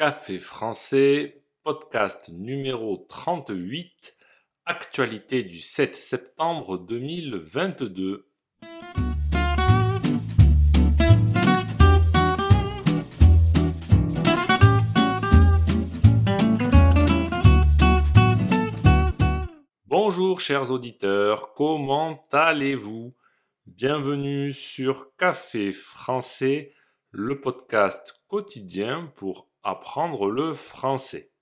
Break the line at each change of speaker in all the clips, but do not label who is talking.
Café français, podcast numéro 38, actualité du 7 septembre 2022. Bonjour chers auditeurs, comment allez-vous? Bienvenue sur Café français, le podcast quotidien pour apprendre le français.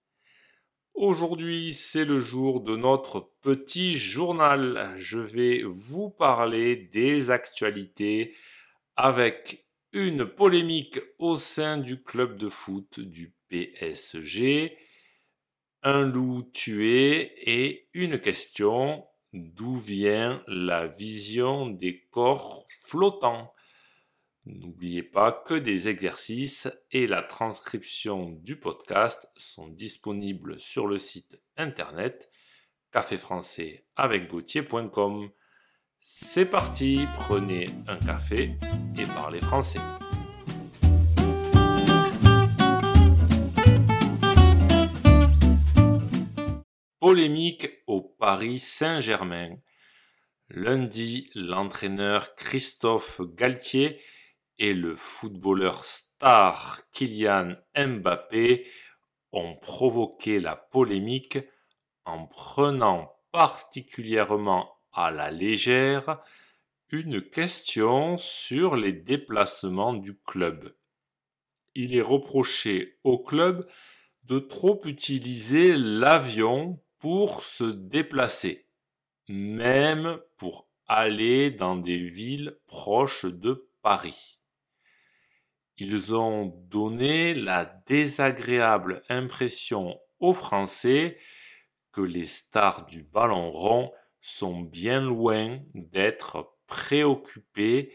Aujourd'hui, c'est le jour de notre petit journal. Je vais vous parler des actualités avec une polémique au sein du club de foot du PSG, un loup tué et une question d'où vient la vision des corps flottants? N'oubliez pas que des exercices et la transcription du podcast sont disponibles sur le site internet caféfrançais avec C'est parti, prenez un café et parlez français. Polémique au Paris Saint-Germain. Lundi, l'entraîneur Christophe Galtier et le footballeur star Kylian Mbappé ont provoqué la polémique en prenant particulièrement à la légère une question sur les déplacements du club. Il est reproché au club de trop utiliser l'avion pour se déplacer, même pour aller dans des villes proches de Paris. Ils ont donné la désagréable impression aux Français que les stars du ballon rond sont bien loin d'être préoccupés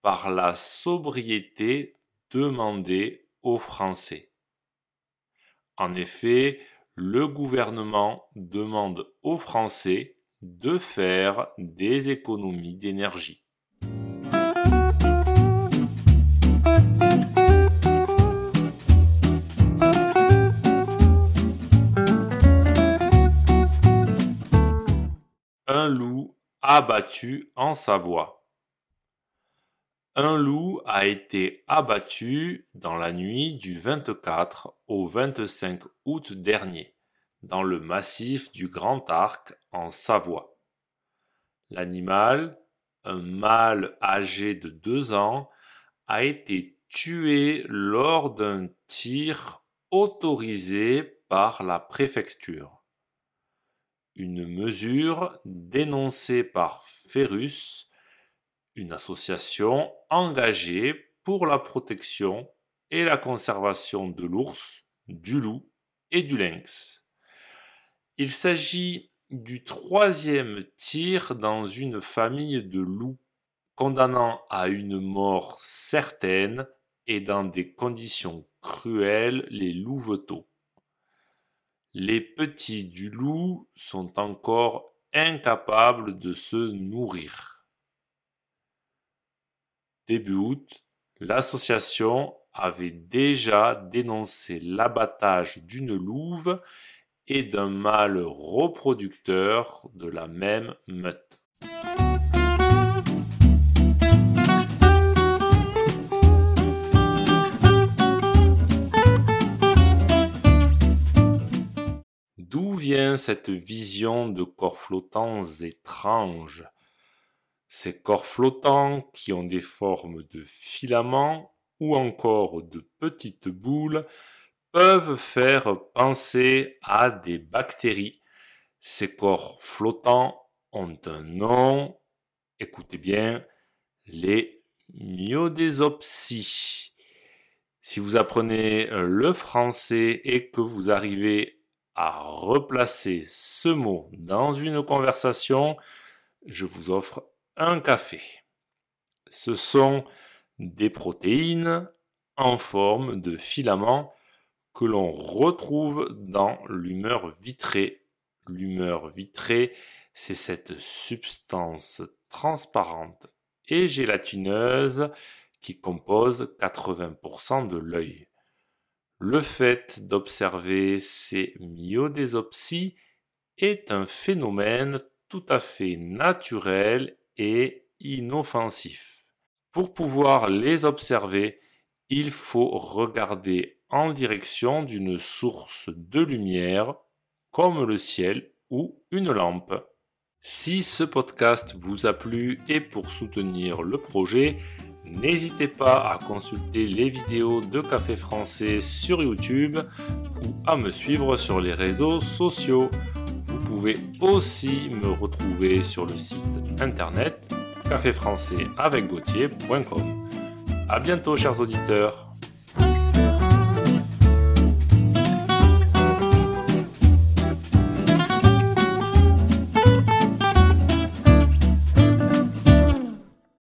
par la sobriété demandée aux Français. En effet, le gouvernement demande aux Français de faire des économies d'énergie. Un loup abattu en Savoie. Un loup a été abattu dans la nuit du 24 au 25 août dernier, dans le massif du Grand Arc en Savoie. L'animal, un mâle âgé de deux ans, a été tué lors d'un tir autorisé par la préfecture une mesure dénoncée par Ferus, une association engagée pour la protection et la conservation de l'ours, du loup et du lynx. Il s'agit du troisième tir dans une famille de loups, condamnant à une mort certaine et dans des conditions cruelles les louveteaux. Les petits du loup sont encore incapables de se nourrir. Début août, l'association avait déjà dénoncé l'abattage d'une louve et d'un mâle reproducteur de la même meute. Cette vision de corps flottants étranges Ces corps flottants qui ont des formes de filaments ou encore de petites boules peuvent faire penser à des bactéries. Ces corps flottants ont un nom, écoutez bien, les myodésopsies. Si vous apprenez le français et que vous arrivez à replacer ce mot dans une conversation, je vous offre un café. Ce sont des protéines en forme de filaments que l'on retrouve dans l'humeur vitrée. L'humeur vitrée, c'est cette substance transparente et gélatineuse qui compose 80% de l'œil. Le fait d'observer ces myodésopsies est un phénomène tout à fait naturel et inoffensif. Pour pouvoir les observer, il faut regarder en direction d'une source de lumière comme le ciel ou une lampe. Si ce podcast vous a plu et pour soutenir le projet, n'hésitez pas à consulter les vidéos de Café Français sur YouTube ou à me suivre sur les réseaux sociaux. Vous pouvez aussi me retrouver sur le site internet caféfrançais avec A bientôt chers auditeurs.